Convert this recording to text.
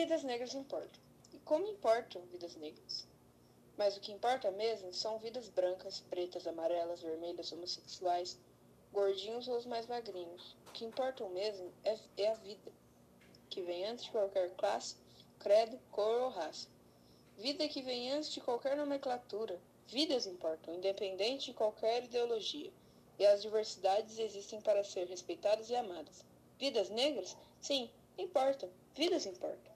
Vidas negras importam. E como importam vidas negras? Mas o que importa mesmo são vidas brancas, pretas, amarelas, vermelhas, homossexuais, gordinhos ou os mais magrinhos. O que importa mesmo é, é a vida, que vem antes de qualquer classe, credo, cor ou raça. Vida que vem antes de qualquer nomenclatura. Vidas importam, independente de qualquer ideologia. E as diversidades existem para ser respeitadas e amadas. Vidas negras? Sim, importam. Vidas importam.